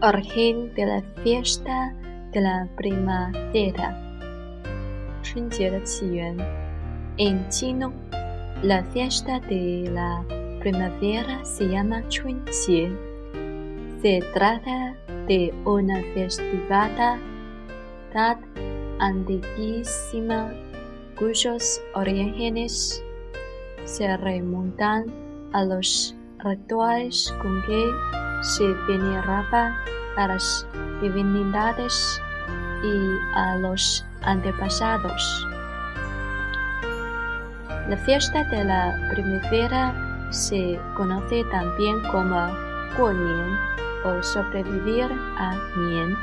origen de la fiesta de la primavera. 春节的起源。En chino, la fiesta de la primavera se llama 春节。Se trata de una festividad antiquísima cuyos orígenes se remontan a los rituales con que se veneraba a las divinidades y a los antepasados. La fiesta de la primavera se conoce también como Guonian o sobrevivir a Nian.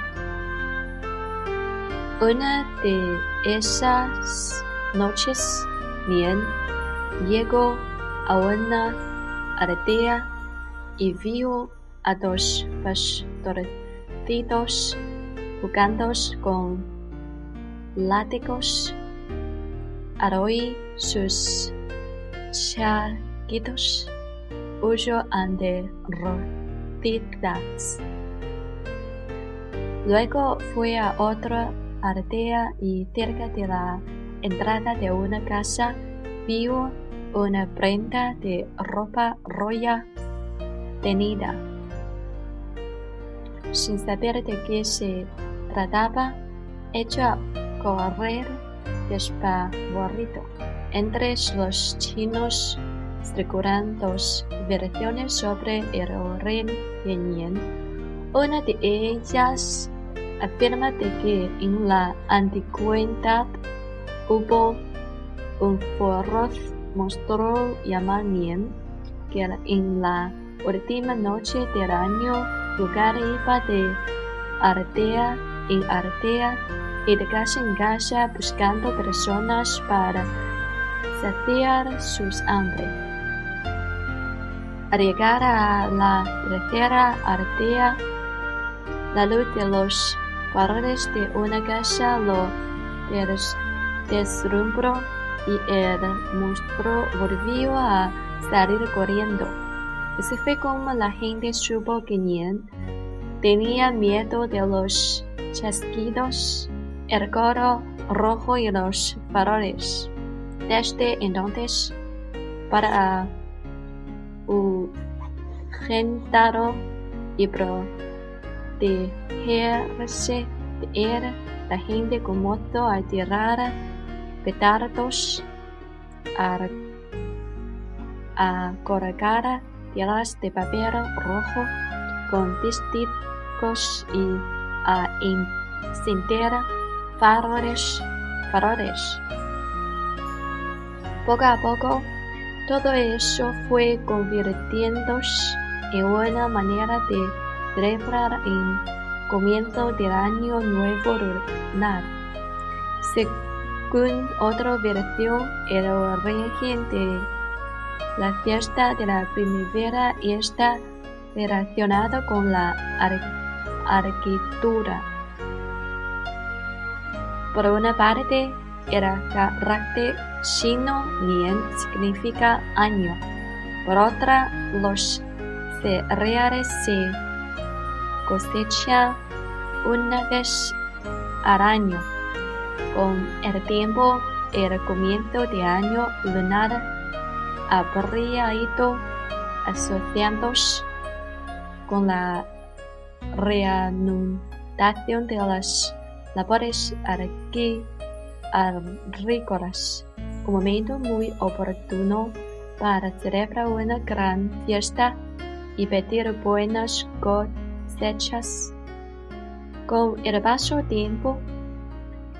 Una de esas noches, Nian llegó a una aldea y vio a dos pastorcitos jugando con látigos al sus chaquitos huyó ante rodillas. Luego fue a otra aldea y cerca de la entrada de una casa vio una prenda de ropa roya tenida. Sin saber de qué se trataba, echó a correr despavorido. Entre los chinos circulan dos versiones sobre el origen de. Una de ellas afirma de que en la antigüedad hubo un feroz monstruo llamado Nian que en la última noche del año lugar iba de ardea en ardea y de casa en casa buscando personas para saciar sus hambre. Al llegar a la tercera ardea, la luz de los faroles de una casa lo deslumbró y el monstruo volvió a salir corriendo. Así fue como la gente supo que Nian tenía miedo de los chasquidos, el coro rojo y los faroles. Desde entonces, para ahuyentarlo y protegerse de él, la gente comenzó a tirar petardos, a, a telas de papel rojo con testigos y a encender faroles. faroles. Poco a poco, todo eso fue convirtiéndose en una manera de celebrar el comienzo del año nuevo lunar. Según otra versión, el origen de la fiesta de la primavera está relacionado con la arquitectura. Por una parte, el carácter chino Nian significa año. Por otra, los cereales se cosechan una vez al año. Con el tiempo, el comienzo de año lunar habría ido asociándose con la reanudación de las labores agrícolas, un momento muy oportuno para celebrar una gran fiesta y pedir buenas cosechas. Con el paso del tiempo,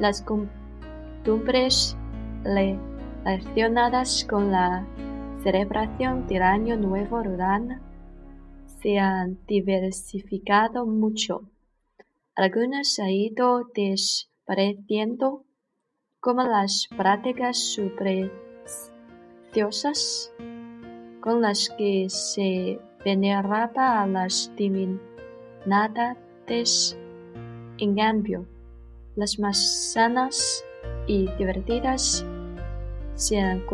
las costumbres relacionadas con la celebración del Año Nuevo Rural se han diversificado mucho. Algunas han ido desapareciendo, como las prácticas supersticiosas con las que se veneraba a las divinidades. En cambio, las más sanas y divertidas se han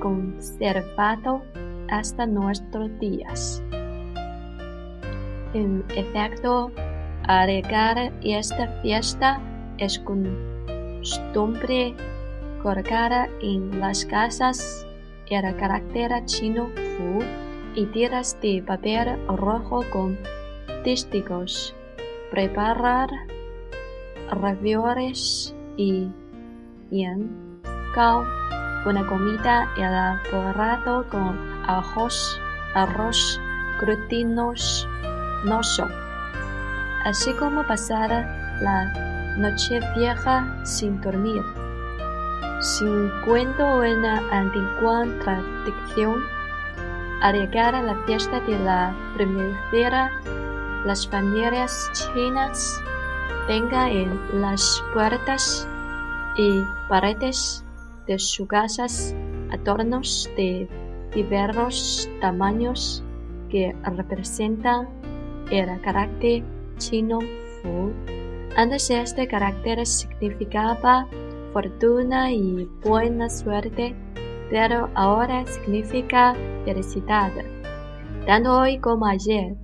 conservado hasta nuestros días. En efecto, llegar esta fiesta es costumbre colgar en las casas el carácter chino fu y tiras de papel rojo con testigos, preparar ravioles y yan gao, una comida elaborada con arroz, arroz glutinoso, así como pasar la noche vieja sin dormir. Sin cuento una antigua tradición, al llegar a la fiesta de la primavera, las familias chinas tengan en las puertas y paredes de sus casas adornos de diversos tamaños que representan el carácter chino Fu. Antes este carácter significaba fortuna y buena suerte, pero ahora significa felicidad. Tanto hoy como ayer,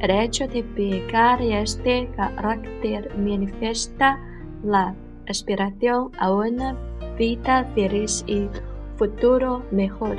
el hecho de pegar este carácter manifiesta la aspiración a una vida feliz y futuro mejor.